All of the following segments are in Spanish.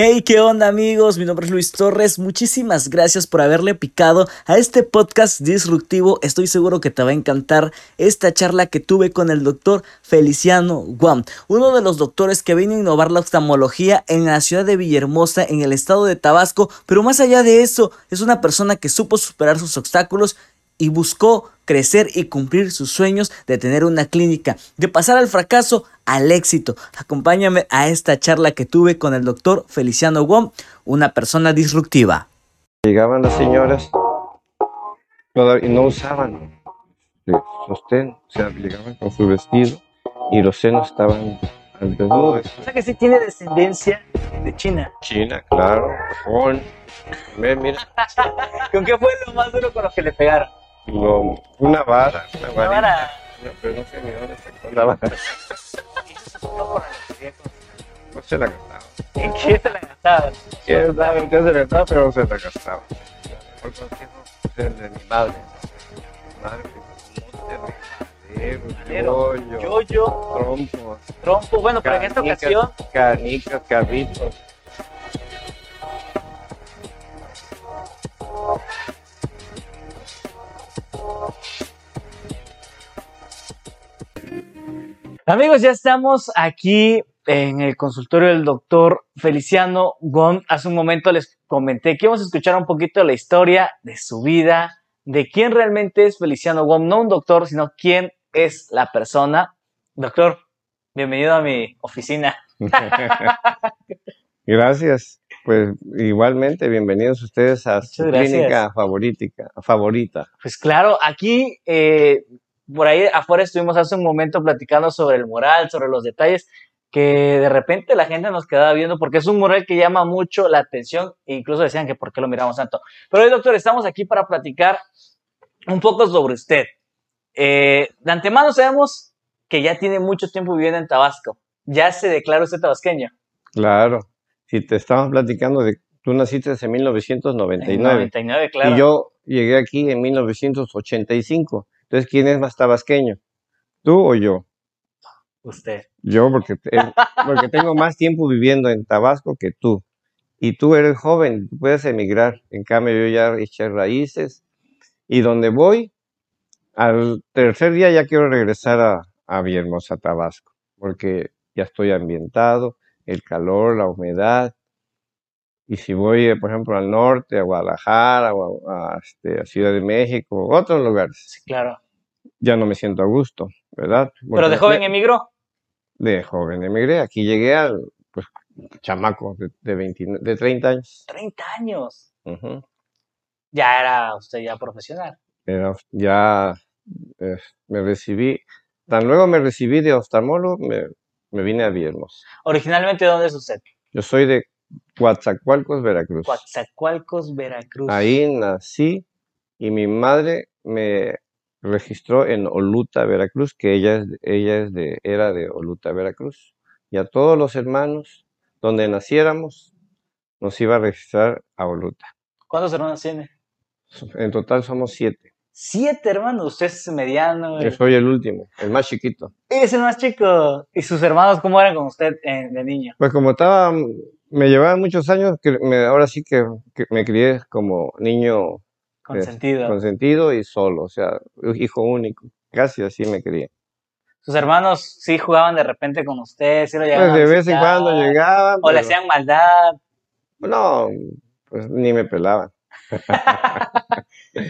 Hey, ¿qué onda amigos? Mi nombre es Luis Torres. Muchísimas gracias por haberle picado a este podcast disruptivo. Estoy seguro que te va a encantar esta charla que tuve con el doctor Feliciano Guam, uno de los doctores que viene a innovar la oftalmología en la ciudad de Villahermosa, en el estado de Tabasco. Pero más allá de eso, es una persona que supo superar sus obstáculos y buscó crecer y cumplir sus sueños de tener una clínica, de pasar al fracaso al éxito. Acompáñame a esta charla que tuve con el doctor Feliciano Wong, una persona disruptiva. Llegaban las señoras y no usaban sostén, o sea, llegaban con su vestido y los senos estaban al desnudo. O sea que sí tiene descendencia de China. China, claro, Japón. Mira. ¿Con qué fue lo más duro con los que le pegaron? Una vara. Una, una vara. pero no sé ni dónde sacó la vara. No se la gastaba. ¿En qué se la gastaba? Quién sabe en qué se la gastaba, pero se la gastaba. Por consejo de mi madre. Madre Madero, yoyo, yoyo, trompo, trompo. Bueno, pero en esta ocasión Canicas, carritos. Amigos, ya estamos aquí en el consultorio del doctor Feliciano Gon. Hace un momento les comenté que íbamos a escuchar un poquito de la historia de su vida, de quién realmente es Feliciano Gon, no un doctor, sino quién es la persona. Doctor, bienvenido a mi oficina. Gracias. Pues igualmente, bienvenidos ustedes a su gracias. clínica favorita, favorita. Pues claro, aquí eh, por ahí afuera estuvimos hace un momento platicando sobre el mural, sobre los detalles que de repente la gente nos quedaba viendo porque es un mural que llama mucho la atención e incluso decían que por qué lo miramos tanto. Pero hoy, doctor, estamos aquí para platicar un poco sobre usted. Eh, de antemano sabemos que ya tiene mucho tiempo viviendo en Tabasco. Ya se declara usted tabasqueño. Claro. Si te estamos platicando de tú naciste en En 1999 99, claro. y yo llegué aquí en 1985. Entonces, ¿quién es más tabasqueño? ¿Tú o yo? Usted. Yo, porque, te- porque tengo más tiempo viviendo en Tabasco que tú. Y tú eres joven, tú puedes emigrar. En cambio, yo ya eché raíces. Y donde voy, al tercer día ya quiero regresar a, a Villahermosa, Tabasco, porque ya estoy ambientado, el calor, la humedad. Y si voy, eh, por ejemplo, al norte, a Guadalajara, o a, a, este, a Ciudad de México, otros lugares, Sí, claro. ya no me siento a gusto, ¿verdad? Pero de joven emigró. de joven emigré. Aquí llegué al pues, chamaco de, de, 29 de 30 años. 30 años. Ujú. Ya era usted ya profesional. Era- ya eh, me recibí, tan luego me recibí de oftalmólogo, me, me vine a Villahermosa. Originalmente, ¿dónde es usted? Yo soy de Coatzacoalcos, Veracruz. Coatzacoalcos, Veracruz. Ahí nací y mi madre me registró en Oluta, Veracruz, que ella, es, ella es de, era de Oluta, Veracruz. Y a todos los hermanos, donde naciéramos, nos iba a registrar a Oluta. ¿Cuántos hermanos tiene? En total somos siete. Siete hermanos. Usted es mediano. Yo soy el último, el más chiquito. Es el más chico. ¿Y sus hermanos cómo eran con usted de niño? Pues como estaba, me llevaban muchos años, que me- ahora sí que, que me crié como niño Consentido. consentido y solo, o sea, hijo único. Casi así me crié. ¿Sus hermanos sí jugaban de repente con usted? ¿Sí lo Pues llegaban a de vez en cuando llegaban, ¿O le pero hacían maldad? no, pues ni me pelaban.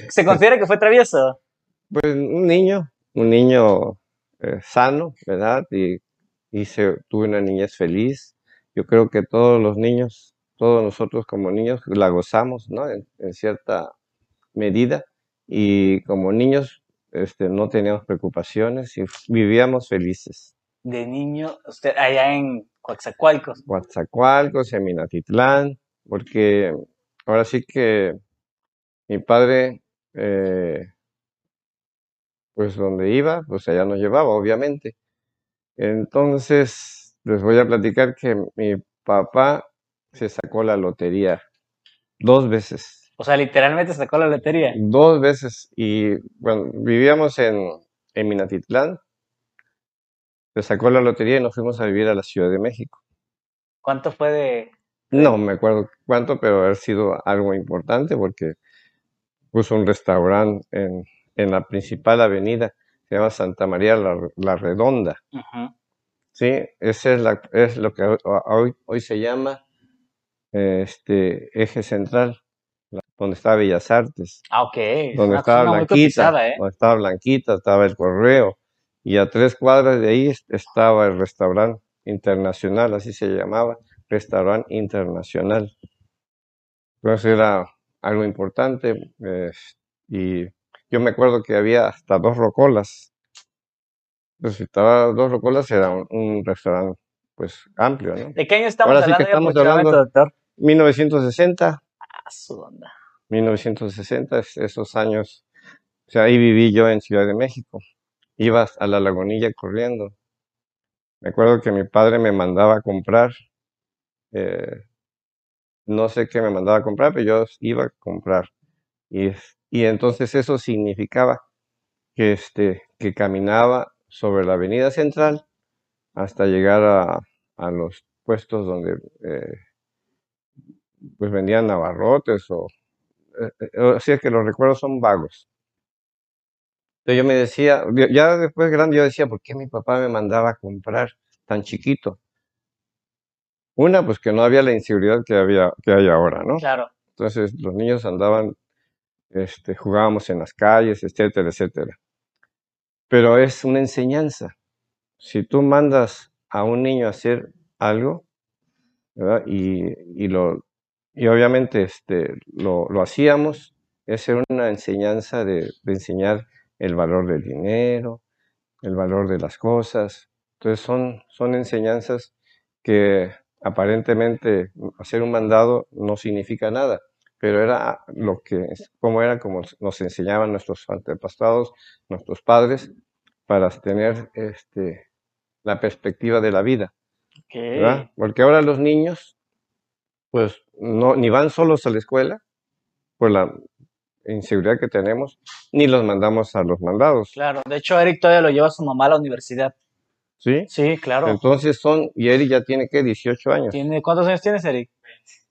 ¿Se considera que fue travieso? Pues un niño, un niño eh, sano, ¿verdad? Y, y se, tuve una niñez feliz. Yo creo que todos los niños, todos nosotros como niños la gozamos, ¿no? En, en cierta medida. Y como niños, este, no teníamos preocupaciones y vivíamos felices. De niño, usted allá en Coatzacoalcos. Coatzacoalcos, en Minatitlán, porque ahora sí que mi padre, eh, pues donde iba, pues allá nos llevaba, obviamente. Entonces, les voy a platicar que mi papá se sacó la lotería dos veces, O sea, literalmente sacó la lotería. dos veces, y bueno, vivíamos en, en Minatitlán, se sacó la lotería y nos fuimos a vivir a la Ciudad de México. ¿Cuánto fue de, No me acuerdo cuánto, pero haber sido algo importante porque puso un restaurante en, en la principal avenida, se llama Santa María la, la Redonda. Sí, ese es, la, es lo que ho- hoy, hoy se llama este eje central, donde está Bellas Artes, Ah, ok. Donde una estaba Blanquita, cotizada, ¿eh? donde estaba Blanquita, estaba el correo, y a tres cuadras de ahí es- estaba el restaurante internacional, así se llamaba, restaurante internacional. Entonces era algo importante, eh, y yo me acuerdo que había hasta dos rocolas. Estaba dos rocolas, era un, un restaurante pues amplio, ¿no? ¿De qué año estamos Ahora sí que hablando estamos hablando- doctor? 1960, Ah, su onda. 1960, es- esos años, o sea, ahí viví yo en Ciudad de México. Iba a la lagunilla corriendo. Me acuerdo que mi padre me mandaba a comprar, eh, no sé qué me mandaba a comprar, pero yo iba a comprar. Y, y entonces eso significaba que, este, que caminaba sobre la avenida central hasta llegar a, a los puestos donde eh, pues vendían abarrotes o eh, eh, o sea que los recuerdos son vagos. Entonces yo me decía, ya- ya después grande yo decía, ¿por qué mi papá me mandaba a comprar tan chiquito? Una, pues que no había la inseguridad que había, que hay ahora, ¿no? Claro. Entonces los niños andaban, este, jugábamos en las calles, etcétera, etcétera. Pero es una enseñanza. Si tú mandas a un niño a hacer algo. Y, y lo, y obviamente este, lo, lo hacíamos, era una enseñanza de, de enseñar el valor del dinero, el valor de las cosas. Entonces son, son enseñanzas que aparentemente hacer un mandado no significa nada, pero era lo que, como era como nos enseñaban nuestros antepasados, nuestros padres, para tener este, la perspectiva de la vida. Porque ahora los niños, pues, no, ni van solos a la escuela por la inseguridad que tenemos, ni los mandamos a los mandados, Claro. De hecho, Eric todavía lo lleva a su mamá a la universidad. ¿sí? Sí, claro. Entonces son, y Eric ya tiene que 18 años, ¿Tiene, ¿Cuántos años tienes, Eric?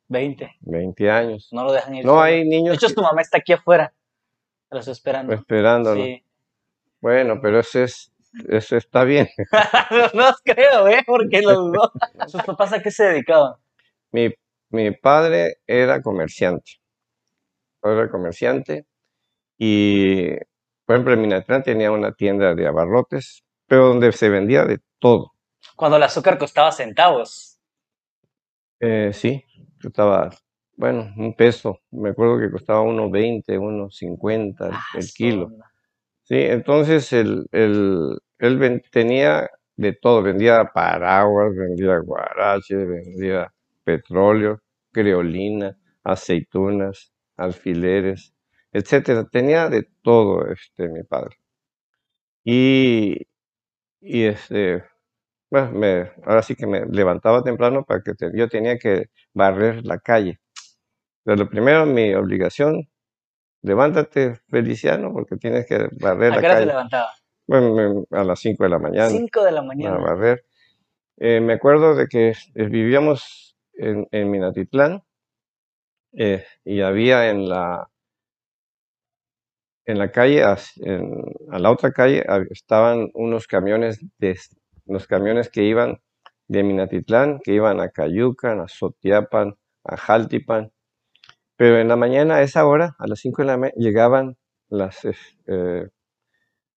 20. 20 años. No lo dejan ir. No solo. hay De niños hecho, que- tu mamá está aquí afuera. Los esperando. esperándolo. Sí. Bueno, pero eso es, eso está bien. no os creo, ¿eh? Porque los dos. ¿Sus papás a qué se dedicaban? Mi, mi padre era comerciante. Era comerciante y, por ejemplo, en Minatlán tenía una tienda de abarrotes, pero donde se vendía de todo. Cuando el azúcar costaba centavos. Eh, sí, costaba, bueno, un peso. Me acuerdo que costaba unos 20, unos 50 el, Ah, el kilo. onda. Sí, entonces el, el- él ven- tenía de todo, vendía paraguas, vendía guarache, vendía petróleo, creolina, aceitunas, alfileres, etcétera. Tenía de todo este mi padre. Y, y este, bueno, me, ahora sí que me levantaba temprano para que te- yo tenía que barrer la calle. Pero lo primero, mi obligación, levántate, Feliciano, porque tienes que barrer ¿A la qué hora se calle. levantaba? Bueno, me- a las 5 de la mañana, 5 de la a mañana. barrer. Eh, me acuerdo de que eh, vivíamos en, en Minatitlán eh, y había en la, en la calle, en- a la otra calle, estaban unos camiones, de, los camiones que iban de Minatitlán, que iban a Cayucan, a Sotiapan, a Jaltipan. Pero en la mañana, a esa hora, a las 5 de la mañana, llegaban las eh,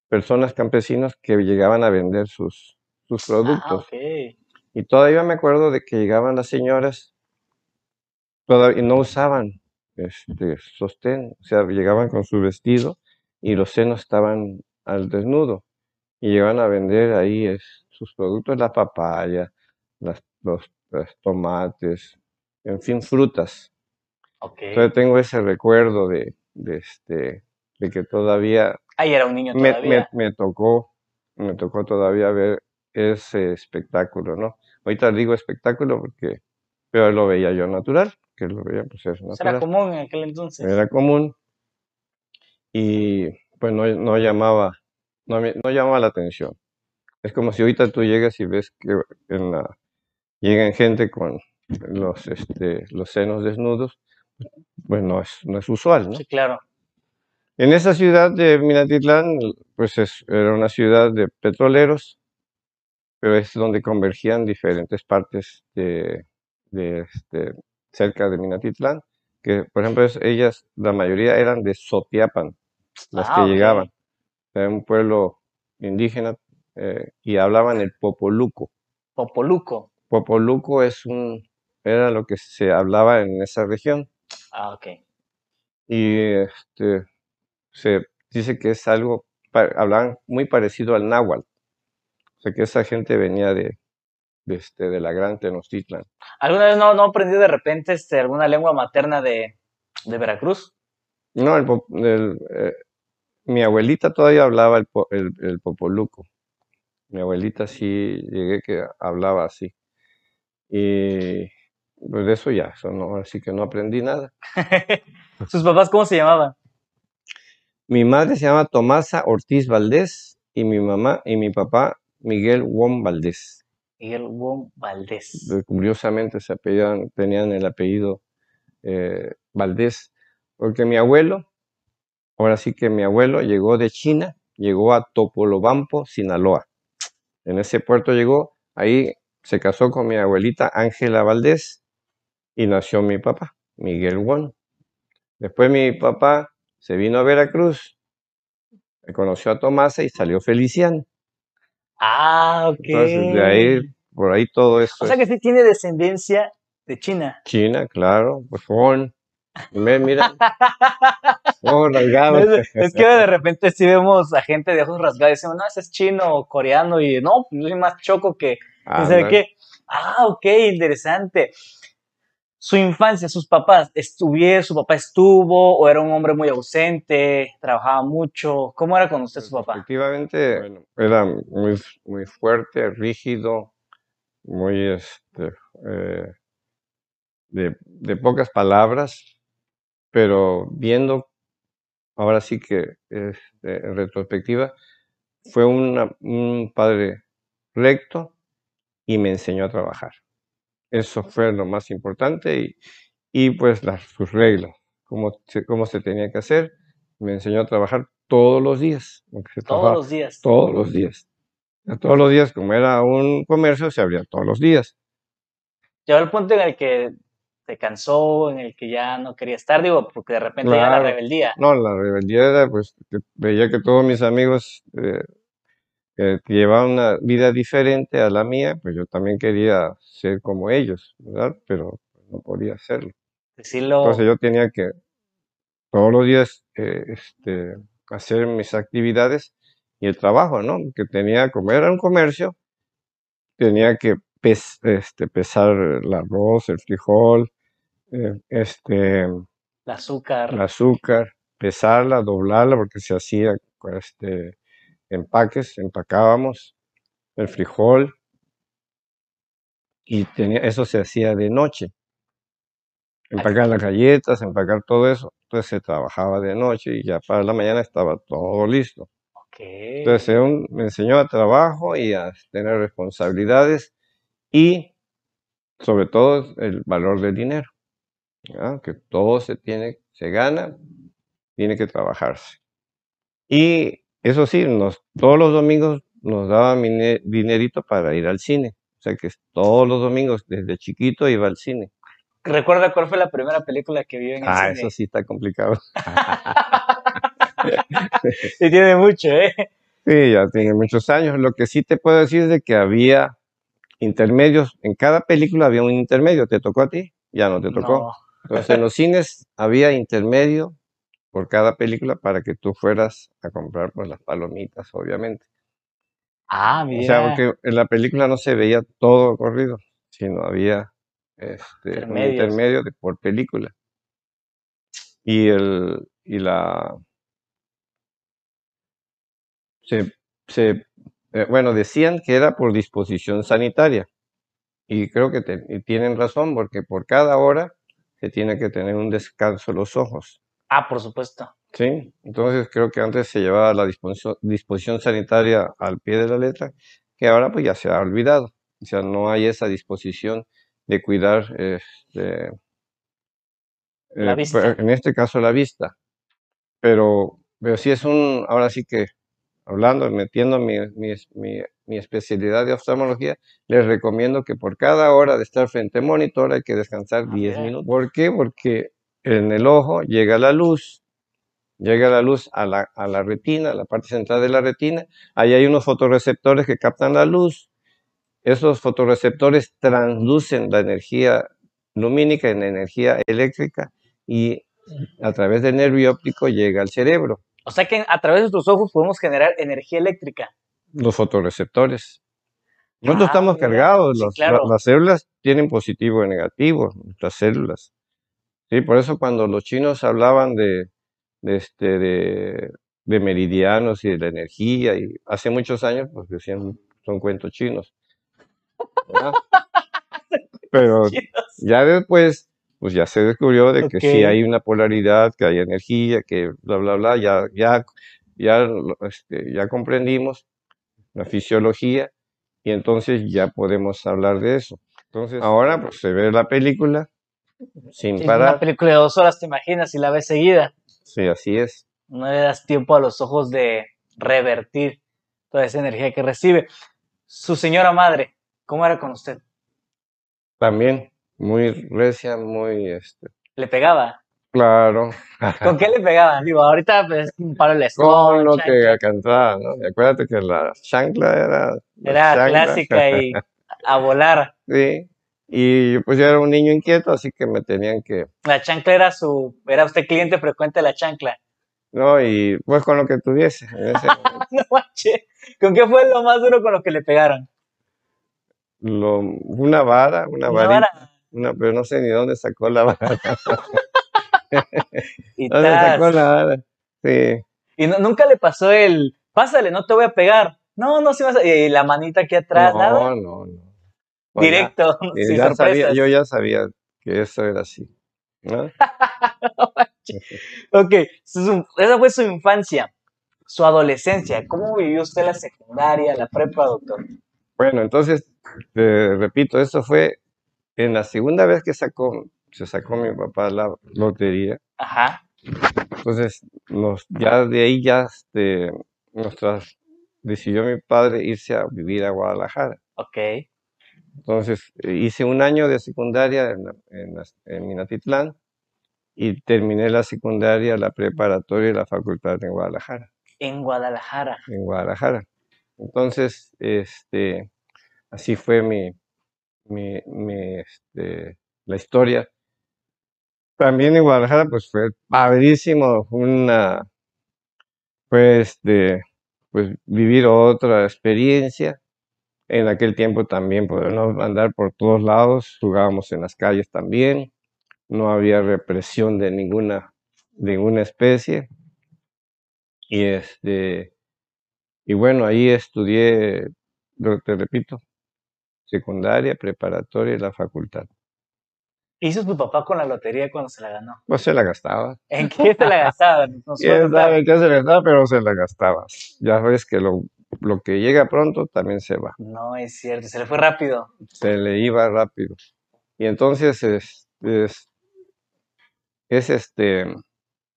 personas campesinos que llegaban a vender sus, sus Ah, productos. Y todavía me acuerdo de que llegaban las señoras todavía, y no usaban este sostén, o sea, llegaban con su vestido y los senos estaban al desnudo y llegaban a vender ahí es- sus productos, la papaya, las, los, los tomates, en fin, frutas. Ok. Entonces tengo ese recuerdo de, de este, de que todavía Ahí era un niño me, me, todavía. me tocó, me tocó todavía ver ese espectáculo, ¿no? Ahorita digo espectáculo porque, pero lo veía yo natural, que lo veía pues es era natural, común en aquel entonces. era común y pues no, no llamaba, no, me- no llamaba la atención. Es como si ahorita tú llegas y ves que en la, llegan gente con los, este, los senos desnudos, pues no es, no es usual, ¿no? Sí, claro. En esa ciudad de Minatitlán, pues es- era una ciudad de petroleros, pero es donde convergían diferentes partes de, de, este, cerca de Minatitlán, que por ejemplo ellas, la mayoría eran de Sotiapan, las Ah, que llegaban, era un pueblo indígena eh, y hablaban el popoluco. Popoluco. Popoluco es un, era lo que se hablaba en esa región Ah, ok. y este, se dice que es algo, hablaban muy parecido al náhuatl, o sea que esa gente venía de, de, este, de la gran Tenochtitlan. ¿Alguna vez no, no aprendí de repente este, alguna lengua materna de, de Veracruz? No, el, eh, mi abuelita todavía hablaba el, el, el popoluco. Mi abuelita sí llegué que hablaba así. Y pues de eso ya, eso no, así que no aprendí nada. ¿Sus papás cómo se llamaban? Mi madre se llama Tomasa Ortiz Valdés y mi mamá y mi papá Miguel Wong Valdés. Miguel Wong Valdés. Curiosamente se apellidan, tenían el apellido eh, Valdés, porque mi abuelo, ahora sí que mi abuelo llegó de China, llegó a Topolobampo, Sinaloa. En ese puerto llegó, ahí se casó con mi abuelita Ángela Valdés y nació mi papá, Miguel Wong. Después mi papá se vino a Veracruz, conoció a Tomasa y salió Feliciano. Ah, ok. Entonces, de ahí, por ahí todo eso O sea es que sí tiene descendencia de China. China, claro, pues Juan. Ve, Mira, ojos rasgados. Es, es que de repente sí vemos a gente de ojos rasgados y decimos, no, ese es chino o coreano y no, pues yo soy más choco que no sé Ándale. qué. Ah, ok, interesante. Su infancia, sus papás, ¿estuvieron, su papá estuvo o era un hombre muy ausente, trabajaba mucho? ¿Cómo era con usted su papá? Efectivamente, bueno, era muy, muy fuerte, rígido, muy este, eh, de, de pocas palabras, pero viendo, ahora sí que este, en retrospectiva, fue una- un padre recto y me enseñó a trabajar. Eso fue lo más importante y, y pues las, sus reglas, cómo se, cómo se tenía que hacer. Me enseñó a trabajar todos los días, se Todos los días. todos los días. Todos los días, como era un comercio, se abría todos los días. Llegó el punto en el que se cansó, en el que ya no quería estar, digo, porque de repente llega la Claro. rebeldía. No, la rebeldía era, pues, que veía que todos mis amigos eh, eh, llevaban una vida diferente a la mía, pues yo también quería ser como ellos, ¿verdad? Pero no podía hacerlo. Decirlo, Entonces yo tenía que todos los días eh, este, hacer mis actividades y el trabajo, ¿no? Que tenía, como era un comercio, tenía que pes- este, pesar el arroz, el frijol, eh, este, el azúcar. el azúcar, pesarla, doblarla, porque se hacía este, empaques, empacábamos el frijol y tenía, eso se hacía de noche. Empacar las galletas, empacar todo eso. Entonces se trabajaba de noche y ya para la mañana estaba todo listo. Ok. Entonces era un- me enseñó a trabajo y a tener responsabilidades y sobre todo el valor del dinero. ¿Ya? Que todo se tiene, se gana, tiene que trabajarse. Y eso sí, nos, todos los domingos nos daban dinerito para ir al cine. O sea que todos los domingos, desde chiquito, iba al cine. ¿Recuerda cuál fue la primera película que vio en el Ah, cine? eso sí está complicado. Sí, tiene mucho, ¿eh? Sí, ya tiene muchos años. Lo que sí te puedo decir es de que había intermedios. En cada película había un intermedio. ¿Te tocó a ti? Ya no te tocó. No. Entonces en los cines había intermedio por cada película para que tú fueras a comprar pues las palomitas, obviamente. Ah, O mira. sea, porque en la película no se veía todo corrido, sino había este, un intermedio de, por película. Y el y la se, se eh, bueno, decían que era por disposición sanitaria. Y creo que te- y tienen razón, porque por cada hora se tiene que tener un descanso los ojos. Ah, por supuesto. ¿sí? Entonces creo que antes se llevaba la disposición, disposición sanitaria al pie de la letra, que ahora pues ya se ha olvidado. O sea, no hay esa disposición de cuidar, este, La eh, vista. pues, en este caso la vista. Pero, pero sí es un, ahora sí que, hablando, metiendo mi, mi, mi- mi especialidad de oftalmología, les recomiendo que por cada hora de estar frente al monitor hay que descansar Ah, 10 mira. minutos. ¿Por qué? Porque en el ojo llega la luz, llega la luz a la, a la retina, a la parte central de la retina, ahí hay unos fotorreceptores que captan la luz. Esos fotorreceptores transducen la energía lumínica en energía eléctrica y a través del nervio óptico llega al cerebro. O sea que a través de tus ojos podemos generar energía eléctrica. Los fotorreceptores. Nosotros Ah, estamos cargados, Sí, los- claro. la- las células tienen positivo y negativo, nuestras células. Sí, por eso cuando los chinos hablaban de, de, este, de, de meridianos y de la energía, y hace muchos años, pues decían, son cuentos chinos. Pero ya después, pues ya se descubrió de que sí Ok. hay una polaridad, que hay energía, que bla, bla, bla, ya, ya, ya, este, ya comprendimos la fisiología y entonces ya podemos hablar de eso. Entonces, ahora pues se ve la película sin Es una parar. película de dos horas, te imaginas, si la ves seguida. Sí, así es. No le das tiempo a los ojos de revertir toda esa energía que recibe. Su señora madre, ¿cómo era con usted? También muy recia, muy, este, ¿Le pegaba? Claro. ¿Con qué le pegaba? Digo, ahorita pues, un palo de Con lo chancla. que cantaba, ¿no? Y acuérdate que la chancla era... Era chancla. clásica y a volar. Sí, y pues yo era un niño inquieto, así que me tenían que, La chancla era su, era usted cliente frecuente de la chancla. ¿no? Y pues con lo que tuviese. No manches. ¿Con qué fue lo más duro con lo que le pegaron? Lo- una vara, una Una varita, vara. una, pero no sé ni dónde sacó la vara. Y, ¿Dónde sacó la? Sí, Y no- nunca le pasó el, pásale, no te voy a pegar. No, no, sí vas a... Y la manita aquí atrás, nada. no, no, no. Directo, y sin ya sabía, sorpresas. yo ya sabía que eso era así. ¿no? Ok, su- esa fue su infancia, su adolescencia. ¿Cómo vivió usted la secundaria, la prepa, doctor? Bueno, entonces, repito, eso fue en la segunda vez que sacó, se sacó mi papá la lotería. Ajá, Entonces, nos, ya de ahí ya este, nos tras- decidió mi padre irse a vivir a Guadalajara. ok. Entonces, eh, hice un año de secundaria en, en, Minatitlán y terminé la secundaria, la preparatoria y la facultad en Guadalajara, En Guadalajara. en Guadalajara. Entonces, este, así fue mi, mi, mi, este, la historia. También en Guadalajara, pues fue padrísimo, una, pues, de, pues, vivir otra experiencia. En aquel tiempo también podíamos andar por todos lados, jugábamos en las calles también, no había represión de ninguna, de ninguna especie. Y este, y bueno, ahí estudié, te repito, secundaria, preparatoria y la facultad. ¿Qué hizo tu papá con la lotería cuando se la ganó? Pues se la gastaba. ¿En qué se la gastaba? Puede Quién sabe qué se le gastaba, pero se la gastaba. Ya ves que lo, lo que llega pronto también se va. No es cierto, se le fue rápido. Se le iba rápido. Y entonces es, es, es este,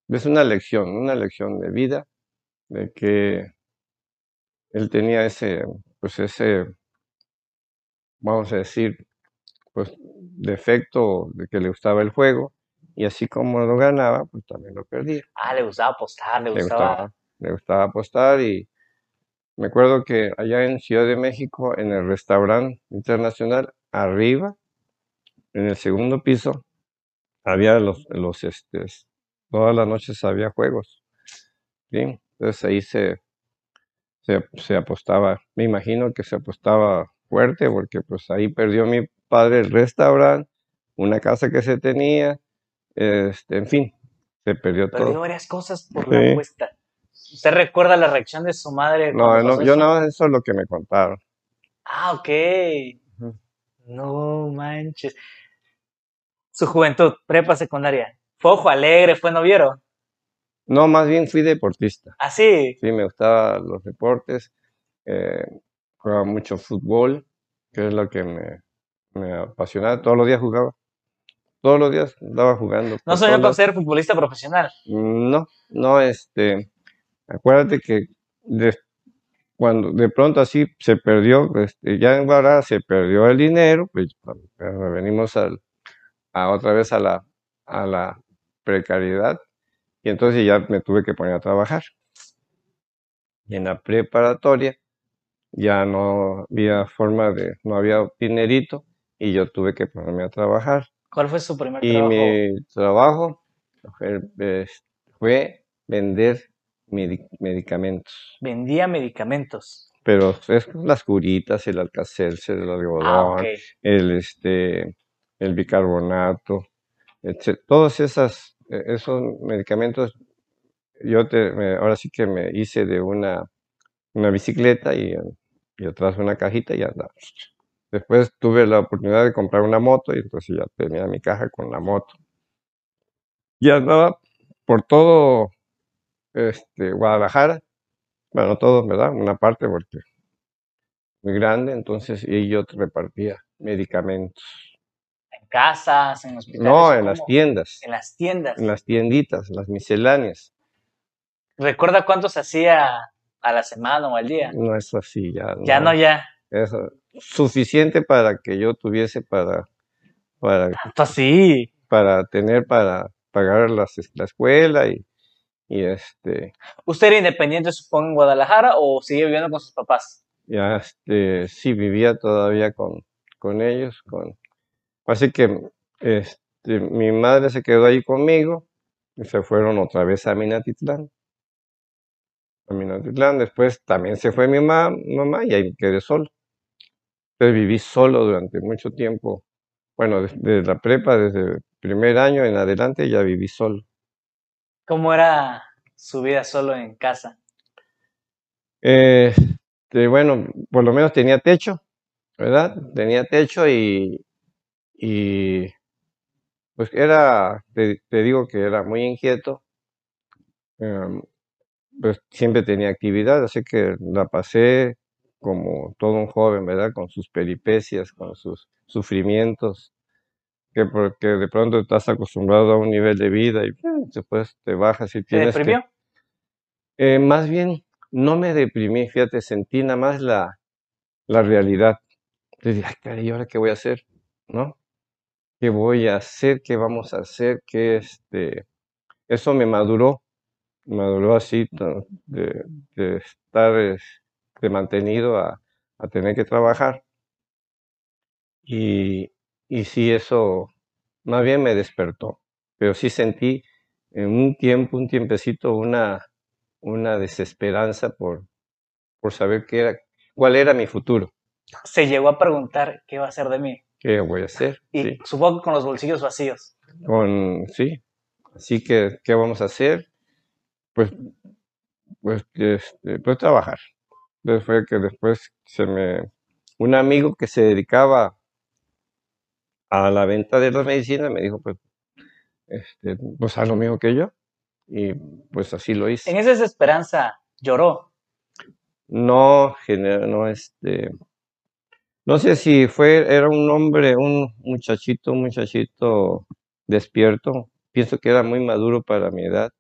es una lección, una lección de vida, de que él tenía ese, pues ese, vamos a decir, pues defecto de que le gustaba el juego, y así como lo ganaba, pues también lo perdía. Ah, le gustaba apostar, le le gustaba. gustaba, le gustaba apostar y me acuerdo que allá en Ciudad de México, en el restaurante internacional, arriba, en el segundo piso, había los, los, este, todas las noches había juegos, ¿sí? Entonces ahí se, se, se apostaba, me imagino que se apostaba fuerte porque pues ahí perdió mi padre el restaurante, una casa que se tenía, este, en fin, se perdió todo. Perdió varias cosas por la apuesta. ¿Usted recuerda la reacción de su madre? No, no, yo nada, eso es lo que me contaron. Ah, ok. No manches. Su juventud, prepa secundaria. Fue ojo alegre, fue noviero. No, más bien fui deportista. Ah, sí. Sí, me gustaban los deportes. eh, jugaba mucho fútbol, que es lo que me, me apasionaba, todos los días jugaba. Todos los días andaba jugando. ¿No con lados. ser futbolista profesional? No, no, este, acuérdate que de, cuando de pronto así se perdió, este, ya en Guadalajara se perdió el dinero, pues venimos al, a otra vez a la, a la precariedad y entonces ya me tuve que poner a trabajar. Y en la preparatoria ya no había forma de, no había dinerito y yo tuve que ponerme a trabajar. ¿Cuál fue su primer Y trabajo? mi trabajo fue, vender medi- medicamentos. Vendía medicamentos. Pero es las curitas, el alcacelser, el algodón, Ah, el, este, el bicarbonato, etc. Todos esas, eh, esos medicamentos, yo te, me- ahora sí que me hice de una, una bicicleta y, y atrás una cajita y andaba. Después tuve la oportunidad de comprar una moto y entonces ya tenía mi caja con la moto. Y andaba por todo este, Guadalajara, bueno, todo, ¿verdad? Una parte porque muy grande, entonces y yo repartía medicamentos. En casas, en hospitales. No, en las ¿cómo? tiendas, En las tiendas. en las tienditas, las misceláneas. ¿Recuerda cuánto se hacía a la semana o al día? No es así, ya Ya no, ya. Es suficiente para que yo tuviese para, para, Tanto así. para tener para pagar las, la escuela y, y este, ¿Usted era independiente, supongo, en Guadalajara o sigue viviendo con sus papás? ya este, sí vivía todavía con, con ellos, con, así que este, mi madre se quedó ahí conmigo y se fueron otra vez a Minatitlán. A Minatitlán, después también se fue mi ma- mamá y ahí quedé solo. Entonces viví solo durante mucho tiempo. Bueno, desde la prepa, desde el primer año en adelante ya viví solo. ¿Cómo era su vida solo en casa? Eh, este, bueno, por lo menos tenía techo, ¿verdad? Tenía techo y, y pues era, te, te digo que era muy inquieto. em, pues siempre tenía actividad, así que la pasé como todo un joven, ¿verdad? Con sus peripecias, con sus sufrimientos, que porque de pronto estás acostumbrado a un nivel de vida y eh, después te bajas y ¿Se tienes que... deprimió? Eh, más bien, no me deprimí, fíjate, sentí nada más la, la realidad. Entonces dije, ay, caray, ¿y ahora qué voy a hacer? ¿No? ¿Qué voy a hacer? ¿Qué vamos a hacer? ¿Qué este? Eso me maduró, maduró así, de, de estar es- mantenido a, a tener que trabajar. Y, y sí, eso más bien me despertó, pero sí sentí en un tiempo, un tiempecito, una, una desesperanza por, por saber qué era, cuál era mi futuro, Se llegó a preguntar qué va a hacer de mí. qué voy a hacer, Y sí, supongo que con los bolsillos vacíos. con, sí, así que, ¿qué vamos a hacer? Pues, pues, este, pues trabajar. Entonces fue que después se me, un amigo que se dedicaba a la venta de las medicinas me dijo, pues, este, pues haz lo mismo que yo, y pues así lo hice. En esa desesperanza lloró. No, no, este, no sé si fue, era un hombre, un muchachito, un muchachito despierto. Pienso que era muy maduro para mi edad.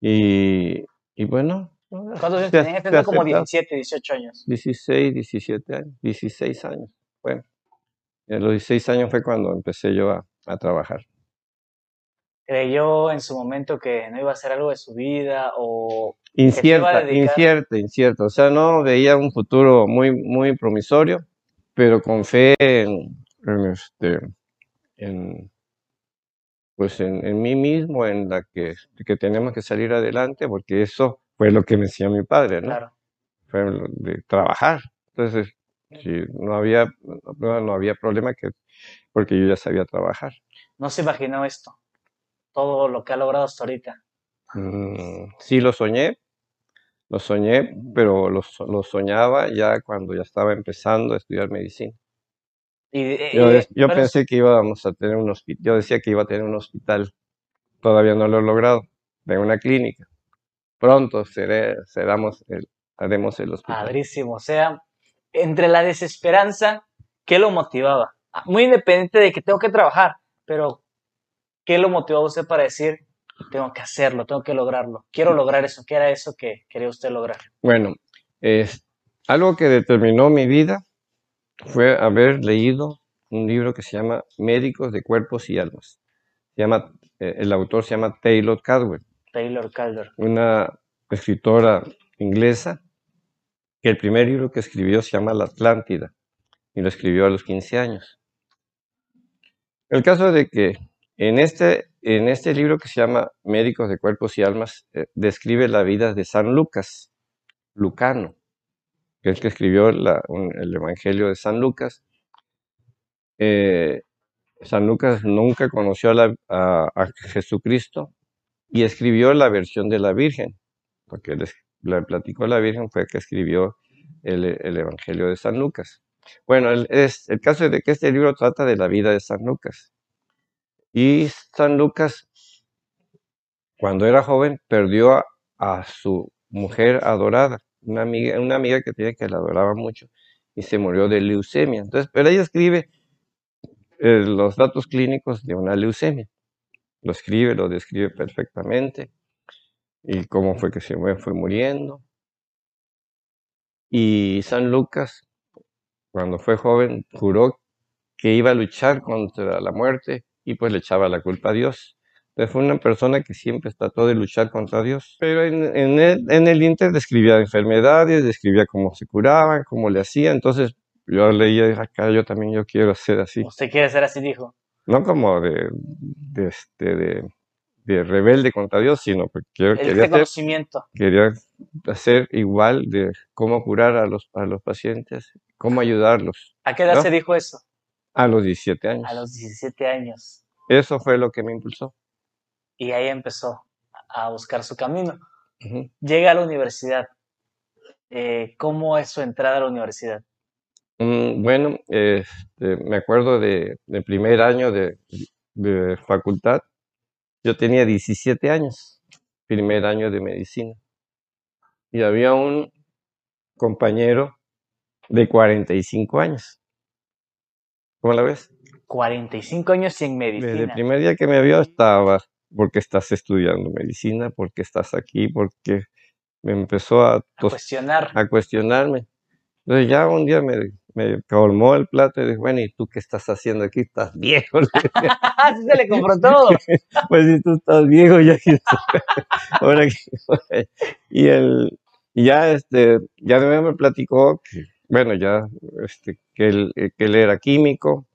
Y, y bueno, ¿Cuántos años se, tenía? como acepta. 17, 18 años. 16, 17 años, 16 años. Bueno, a los 16 años fue cuando empecé yo a, a trabajar. Creyó en su momento que no iba a hacer algo de su vida o que Incierta, dedicar. incierta, incierta. O sea, no veía un futuro muy, muy promisorio, pero con fe en, en, este, en, pues en, en mí mismo, en la que, que tenemos que salir adelante, porque eso fue lo que me decía mi padre, ¿no? Claro. Fue de trabajar. Entonces, no había, no, no había problema que, porque yo ya sabía trabajar. No se imaginó esto. Todo lo que ha logrado hasta ahorita. Mm, sí lo soñé, lo soñé, pero lo, lo soñaba ya cuando ya estaba empezando a estudiar medicina. Y, Yo, yo pensé que íbamos a tener un hospital, yo decía que iba a tener un hospital, todavía no lo he logrado, de una clínica. Pronto seré, seramos el- haremos el hospital. Padrísimo. O sea, entre la desesperanza ¿qué lo motivaba? Ah, Muy independiente de que tengo que trabajar, pero ¿qué lo motivó a usted para decir, tengo que hacerlo, tengo que lograrlo? Quiero lograr eso. ¿Qué era eso que quería usted lograr? Bueno, es, algo que determinó mi vida fue haber leído un libro que se llama Médicos de Cuerpos y Almas. Se llama, eh, el autor se llama Taylor Cadwell, Taylor Calder. una escritora inglesa que el primer libro que escribió se llama La Atlántida y lo escribió a los 15 años. El caso de que en este, en este libro que se llama Médicos de Cuerpos y Almas, eh, describe la vida de San Lucas, Lucano, que es el que escribió el Evangelio de San Lucas. Eh, San Lucas nunca conoció a Jesucristo y escribió la versión de la Virgen, porque les, le platicó a la Virgen fue que escribió el, el Evangelio de San Lucas. Bueno, el, es, el caso es de que este libro trata de la vida de San Lucas. Y San Lucas, cuando era joven, perdió a, su mujer adorada, una amiga, una amiga que tenía que la adoraba mucho, y se murió de leucemia. Entonces, pero ella escribe eh, los datos clínicos de una leucemia. Lo escribe, lo describe perfectamente, y cómo fue que se fue, muriendo. Y San Lucas, cuando fue joven, juró que iba a luchar contra la muerte y pues le echaba la culpa a Dios. Entonces fue una persona que siempre trató de luchar contra Dios. Pero en, el, en el Inter describía enfermedades, describía cómo se curaban, cómo le hacía. Entonces yo leía acá, yo también yo quiero ser así. Usted quiere ser así, dijo. No como de, de, este, de, de rebelde contra Dios, sino porque yo quería hacer igual de cómo curar a los, a los pacientes, cómo ayudarlos. ¿A qué edad ¿No? se dijo eso? A los 17 años. A los 17 años. Eso fue lo que me impulsó. Y ahí empezó a buscar su camino. Ujú. Llega a la universidad. Eh, ¿Cómo es su entrada a la universidad? Mm, Bueno, este, me acuerdo de, de primer año de, de facultad. Yo tenía 17 años, primer año de medicina. Y había un compañero de 45 años. ¿Cómo la ves? 45 años en Desde el medicina. primer día que me vio estaba, ¿por qué estás estudiando medicina? ¿Por qué estás aquí? Porque me empezó a, A cuestionar. a cuestionarme. Entonces ya un día me, me colmó el plato y dije, bueno, ¿y tú qué estás haciendo aquí? Estás viejo. Así se le confrontó. pues si tú estás viejo, ya que ahora que- y el ya este ya me platicó que bueno ya este que él, que él era químico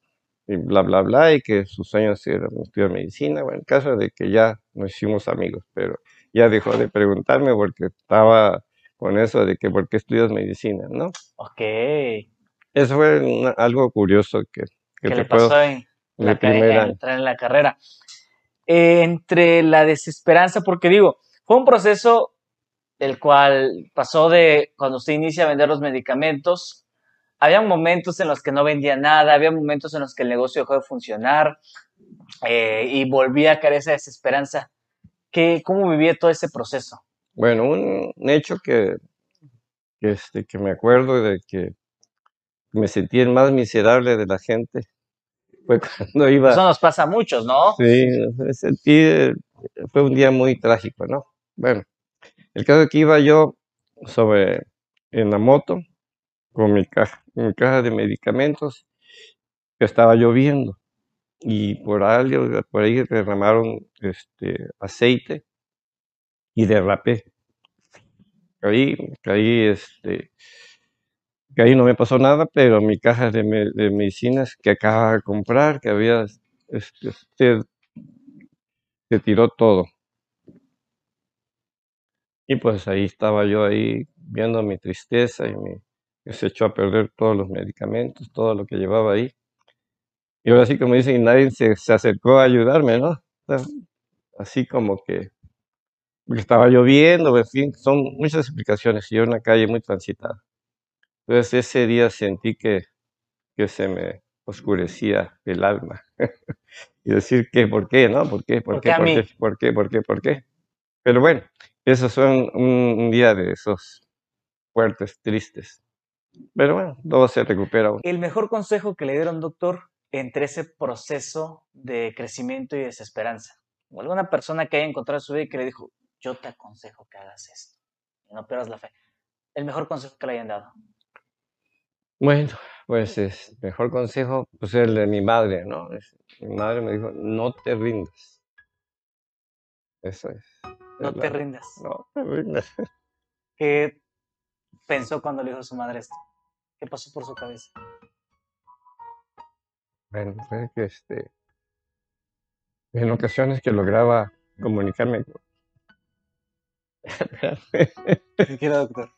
y bla bla bla y que sus sueños eran estudiar medicina bueno el caso de que ya nos hicimos amigos pero ya dejó de preguntarme porque estaba con eso de que por qué estudias medicina no Ok. ¿Qué eso fue una- algo curioso que, que te le puedo pasó en la el ca- primer en año entrar en la carrera? Eh, entre la desesperanza, porque digo, fue un proceso el cual pasó de cuando usted inicia a vender los medicamentos, había momentos en los que no vendía nada, había momentos en los que el negocio dejó de funcionar eh, y volvía a caer esa desesperanza. ¿Qué, ¿Cómo vivía todo ese proceso? Bueno, un un hecho que, que, este, que me acuerdo de que me sentí el más miserable de la gente fue cuando iba, Eso nos pasa a muchos, ¿no? sí, me sentí, eh, fue un día muy trágico, ¿no? Bueno, el caso es que iba yo sobre, en la moto con mi caja, mi caja de medicamentos, que estaba lloviendo y por ahí, por ahí derramaron este, aceite y derrapé. Caí, caí, este, caí, no me pasó nada, pero mi caja de, me- de medicinas que acababa de comprar, que había, este, se, se tiró todo. Y pues ahí estaba yo ahí viendo mi tristeza y mi, que se echó a perder todos los medicamentos, todo lo que llevaba ahí. Y ahora sí, como dicen, nadie se, se acercó a ayudarme, ¿no? Así como que estaba lloviendo, en fin, son muchas explicaciones y era una calle muy transitada. Entonces ese día sentí que, que se me oscurecía el alma. y decir que, ¿por qué? ¿No? ¿Por qué? ¿Por ¿Por qué? ¿Por qué? ¿Por qué? ¿Por qué? ¿Por qué? Pero bueno, esos son un, un día de esos fuertes, tristes. Pero bueno, todo se recupera. El mejor consejo que le dieron, doctor, entre ese proceso de crecimiento y desesperanza. O alguna persona que haya encontrado su vida y que le dijo, yo te aconsejo que hagas esto. Y no pierdas la fe. El mejor consejo que le hayan dado. Bueno, pues es mejor consejo, pues el de mi madre, ¿no? Es- mi madre me dijo, no te rindas. Eso es. No es te la- rindas. No te rindas. ¿Qué pensó cuando le dijo a su madre esto? ¿Qué pasó por su cabeza? Bueno, fue que este, en ocasiones que lograba comunicarme con... Tranquilo, doctor.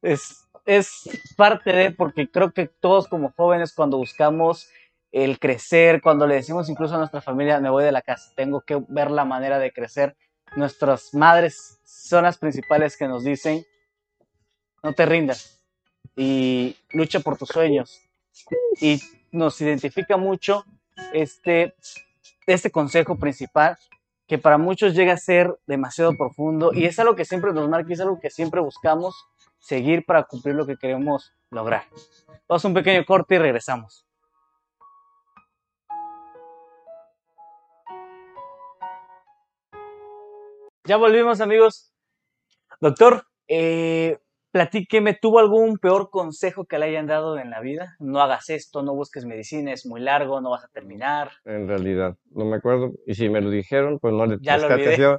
Es, es parte de, porque creo que todos como jóvenes cuando buscamos el crecer, cuando le decimos incluso a nuestra familia, me voy de la casa, tengo que ver la manera de crecer, nuestras madres son las principales que nos dicen, no te rindas y lucha por tus sueños. Y nos identifica mucho este, este consejo principal que para muchos llega a ser demasiado profundo y es algo que siempre nos marca y es algo que siempre buscamos seguir para cumplir lo que queremos lograr. Vamos a un pequeño corte y regresamos. Ya volvimos amigos. Doctor, eh, platíqueme, ¿tuvo algún peor consejo que le hayan dado en la vida? No hagas esto, no busques medicina, es muy largo, no vas a terminar. En realidad, no me acuerdo. Y si me lo dijeron, pues no le Ya presté atención.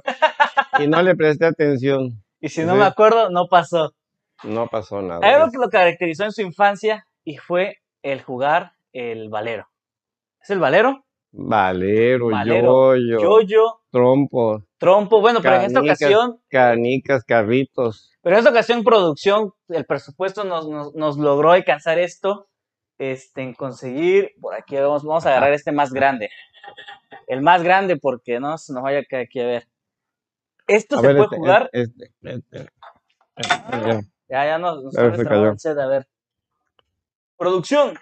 Y no le presté atención. Y si no Sí. me acuerdo, no pasó. No pasó nada. Hay algo que lo caracterizó en su infancia y fue el jugar el valero. ¿Es el valero? Valero, Valero, yoyo, Yoyo, trompo, trompo. Bueno, pero en esta ocasión, canicas, carritos. pero en esta ocasión producción, el presupuesto nos, nos, nos logró alcanzar esto, este, en conseguir, por aquí vamos, vamos a agarrar este más grande. El más grande porque no se nos vaya aquí a ver. Esto A se ver, puede este, jugar. este, este, este. Ya, ya nos, nos se cayó. el set, a ver. Producción.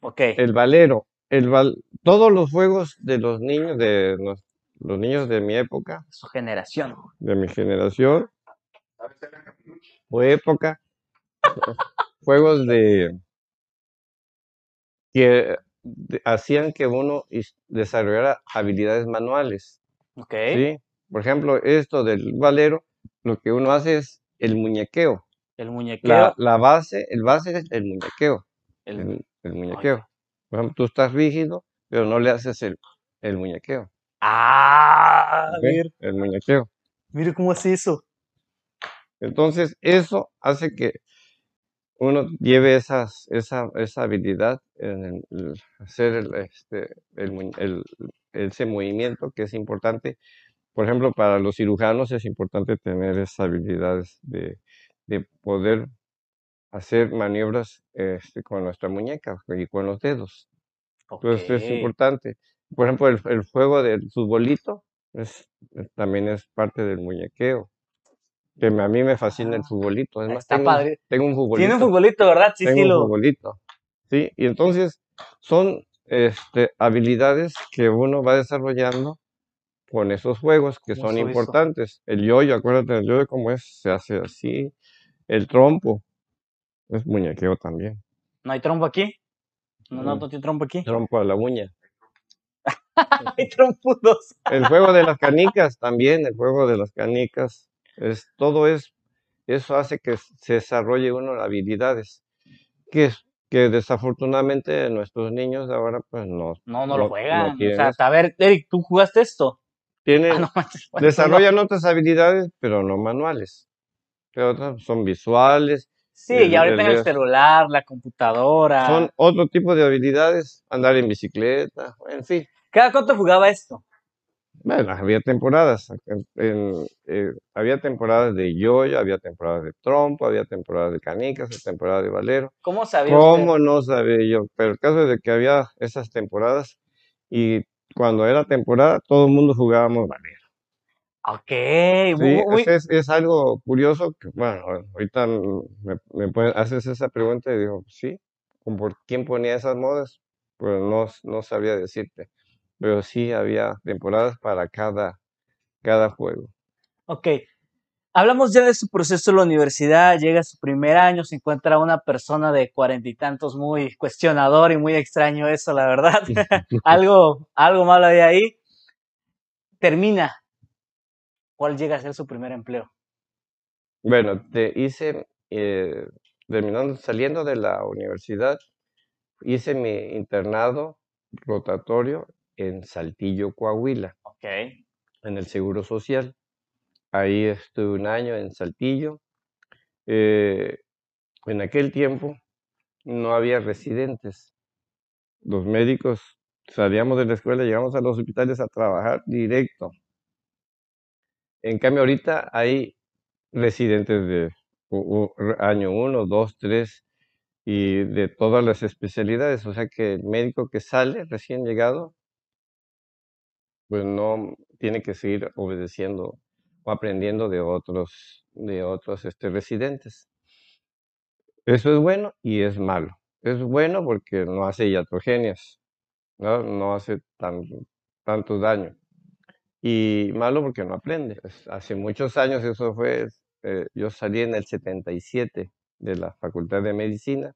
Ok. El valero. El val- Todos los juegos de los niños, de los, los niños de mi época, Su generación. de mi generación, o época, juegos de que hacían que uno desarrollara habilidades manuales, Ok. ¿sí? Por ejemplo, esto del valero, lo que uno hace es el muñequeo. El muñequeo. La, la base, el base es el muñequeo, el- el, el muñequeo. Por ejemplo, tú estás rígido, pero no le haces el, el muñequeo, Ah, El muñequeo. mire cómo hace eso. Entonces, eso hace que uno lleve esas, esa, esa habilidad en el- hacer el, este, el- ese movimiento que es importante. Por ejemplo, para los cirujanos es importante tener esas habilidades de, de poder hacer maniobras este, con nuestra muñeca y con los dedos. Entonces, es importante. Por ejemplo, el, el juego del futbolito es, es- también es parte del muñequeo. Que me- a mí me fascina el Ah, futbolito. Es más, está tengo, un- padre. tengo un Tiene un futbolito. futbolito, ¿verdad? Sí, tengo sí, un lo. futbolito. Sí, y entonces son este, habilidades que uno va desarrollando con esos juegos que son eso. importantes. El yoyo, acuérdate del yoyo cómo es, se hace así. El trompo es muñequeo también. ¿No hay trompo aquí? No, no, Mm. no trompo aquí. Trompo a la uña. Hay trompudos. El juego de las canicas también, el juego de las canicas, es, todo es, eso hace que se desarrolle uno habilidades que, es- que desafortunadamente nuestros niños ahora pues no, No, no lo juegan. no o sea, a ver, Eric, ¿tú jugaste esto? Ah, Tienen, no pues no. desarrollan otras habilidades, pero no manuales. Pero otras son visuales, Sí, el- y ahorita el- el celular, la computadora. son otro tipo de habilidades, andar en bicicleta, en fin. ¿Cada cuánto jugaba esto? Bueno, había temporadas, en- en, eh, había temporadas de yoyo, había temporadas de trompo, había temporadas de canicas, había temporadas de valero. ¿Cómo sabía ¿Cómo usted? no sabía yo? Pero el caso es de que había esas temporadas y cuando era temporada todo el mundo jugábamos valero. Ok, Sí, muy- es, es algo curioso que, bueno, ahorita me, me pueden- haces esa pregunta y digo, sí, ¿con ¿por quién ponía esas modas? Pues no, no sabía decirte, pero sí había temporadas para cada, cada juego. ok. Hablamos ya de su proceso en la universidad, llega a su primer año, se encuentra una persona de cuarenta y tantos muy cuestionador y muy extraño eso, la verdad. algo, algo malo hay ahí. Termina. ¿Cuál llega a ser su primer empleo? Bueno, te hice, eh, terminando, saliendo de la universidad, hice mi internado rotatorio en Saltillo, Coahuila, Ok. en el Seguro Social. Ahí estuve un año en Saltillo. Eh, en aquel tiempo no había residentes. Los médicos salíamos de la escuela, llegamos a los hospitales a trabajar directo. En cambio, ahorita hay residentes de año 1, 2, 3 y de todas las especialidades. O sea que el médico que sale recién llegado, pues no tiene que seguir obedeciendo o aprendiendo de otros, de otros este, residentes. Eso es bueno y es malo. Es bueno porque no hace iatrogenias, ¿no? No hace tan, tanto daño. Y malo porque no aprende. Pues, hace muchos años eso fue, eh, yo salí en el 77 de la Facultad de Medicina.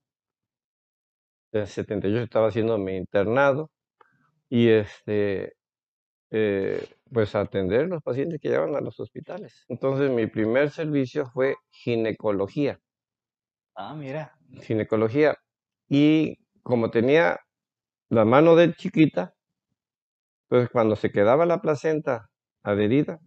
En el 78 estaba haciendo mi internado y este, eh, pues atender los pacientes que llevan a los hospitales. Entonces mi primer servicio fue ginecología. Ah, mira. ginecología. Y como tenía la mano de chiquita, pues cuando se quedaba la placenta adherida,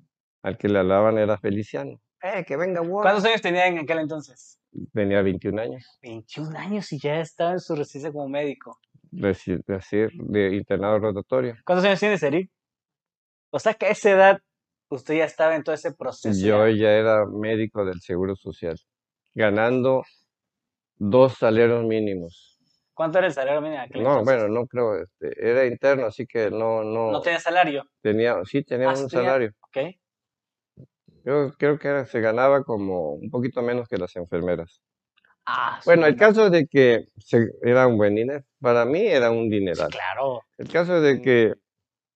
al que le hablaban era Feliciano. ¡Eh, que venga Ward! ¿Cuántos años tenía en aquel entonces? Tenía 21 años, 21 años y ya estaba en su residencia como médico. reci- decir, de internado rotatorio. ¿Cuántos años tiene Eric? O sea que a esa edad usted ya estaba en todo ese proceso. Yo ya. ya era médico del Seguro Social, ganando dos salarios mínimos. ¿Cuánto era el salario mínimo aquel No, entonces? bueno, no creo, este, era interno, así que no, no, No tenía salario. tenía, sí tenía Ah, un sí tenía- salario. Ok. Yo creo que era- se ganaba como un poquito menos que las enfermeras. Ah, Bueno, el sí, caso de que se- era un buen dinero, para mí era un sí, dineral. claro. El caso de Mm. que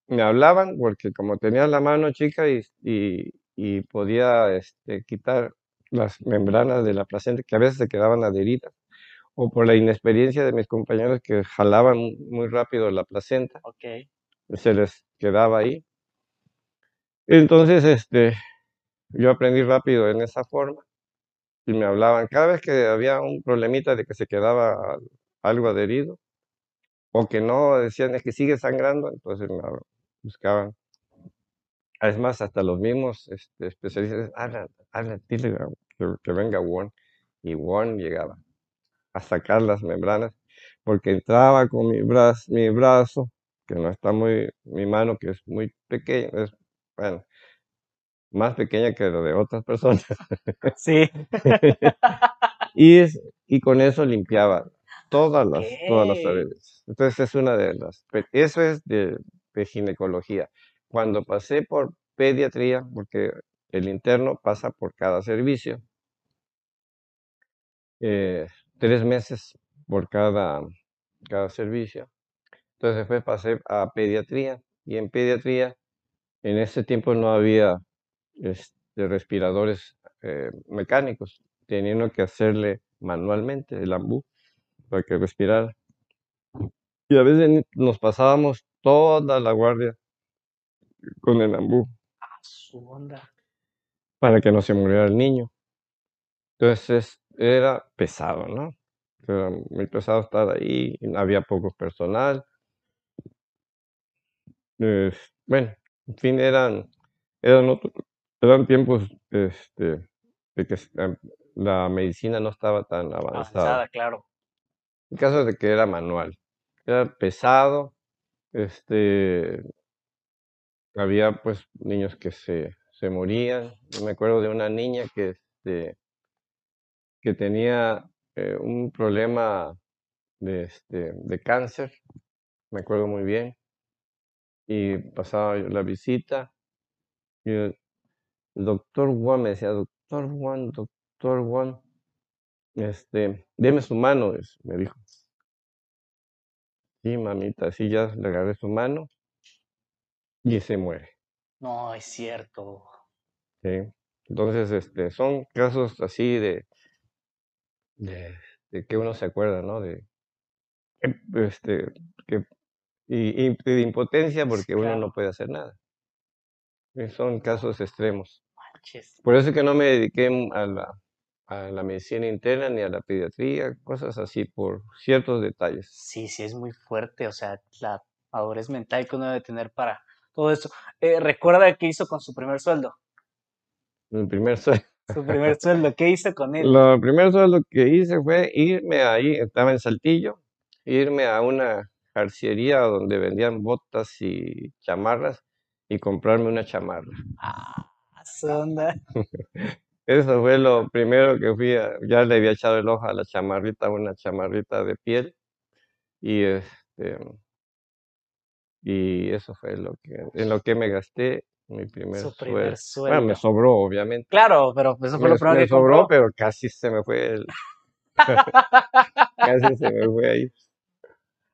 me hablaban, porque como tenía la mano chica y, y, y podía este, quitar las membranas de la placenta que a veces se quedaban adheridas, o por la inexperiencia de mis compañeros que jalaban muy rápido la placenta, se les quedaba ahí. Entonces, este, yo aprendí rápido en esa forma y me hablaban cada vez que había un problemita de que se quedaba algo adherido o que no decían es que sigue sangrando, entonces me buscaban. Es más, hasta los mismos este, especialistas, habla, habla, dile que, que venga Juan. Y Juan llegaba a sacar las membranas porque entraba con mi brazo, mi brazo, que no está muy, mi mano que es muy pequeña, es, bueno, más pequeña que la de otras personas. Sí. y, es- y con eso limpiaba todas las, todas las paredes. Entonces es una de las, eso es de, de ginecología. Cuando pasé por pediatría, porque el interno pasa por cada servicio, eh, tres meses por cada, cada servicio. Entonces después pasé a pediatría y en pediatría en ese tiempo no había este, respiradores eh, mecánicos, tenía uno que hacerle manualmente el ambú para que respirara. Y a veces nos pasábamos toda la guardia con el ambú su onda. para que no se muriera el niño. Entonces era pesado, ¿no? Era muy pesado estar ahí, había poco personal. Eh, bueno, en fin, eran, eran, otro- eran tiempos este, de que em, la medicina no estaba tan avanzada. Avanzada, claro. En caso de que era manual, era pesado, este, había pues niños que se, se morían. Yo me acuerdo de una niña que, este, que tenía eh, un problema de, este, de cáncer, me acuerdo muy bien, y pasaba la visita, y el doctor Juan me decía, doctor Juan, doctor Juan, este, deme su mano, me dijo. Sí, mamita, así ya le agarré su mano y se muere. No, es cierto. ¿sí? Entonces, este, son casos así de, de, de que uno se acuerda, ¿no? De, este, que, y, y de impotencia porque uno no puede hacer nada. Eh, Son casos extremos. Manches. Por eso es que no me dediqué a la, a la medicina interna ni a la pediatría, cosas así, por ciertos detalles. Sí, sí, es muy fuerte, o sea, la madurez mental que uno debe tener para todo eso. Eh, ¿recuerda qué hizo con su primer sueldo? Mi primer sueldo. Su primer sueldo, ¿qué hizo con él? Lo primer sueldo que hice fue irme ahí, estaba en Saltillo, irme a una jarciería donde vendían botas y chamarras y comprarme una chamarra. Ah, su onda. Eso fue lo primero que fui a, ya le había echado el ojo a la chamarrita, una chamarrita de piel y este y eso fue lo que en lo que me gasté mi primer Su primer sueldo. Bueno, me sobró, obviamente. Claro, pero eso fue Me, lo primero me sobró, compró. pero casi se me fue el, casi se me fue ahí.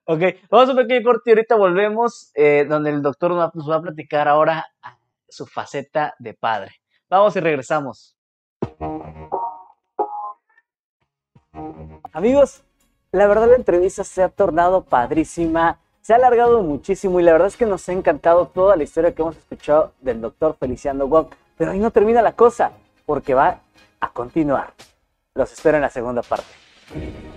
Ok, vamos a un pequeño corte y ahorita volvemos, eh, donde el doctor nos va a platicar ahora su faceta de padre. Vamos y regresamos. Amigos, la verdad la entrevista se ha tornado padrísima, se ha alargado muchísimo y la verdad es que nos ha encantado toda la historia que hemos escuchado del doctor Feliciano Wong. Pero ahí no termina la cosa, porque va a continuar. Los espero en la segunda parte.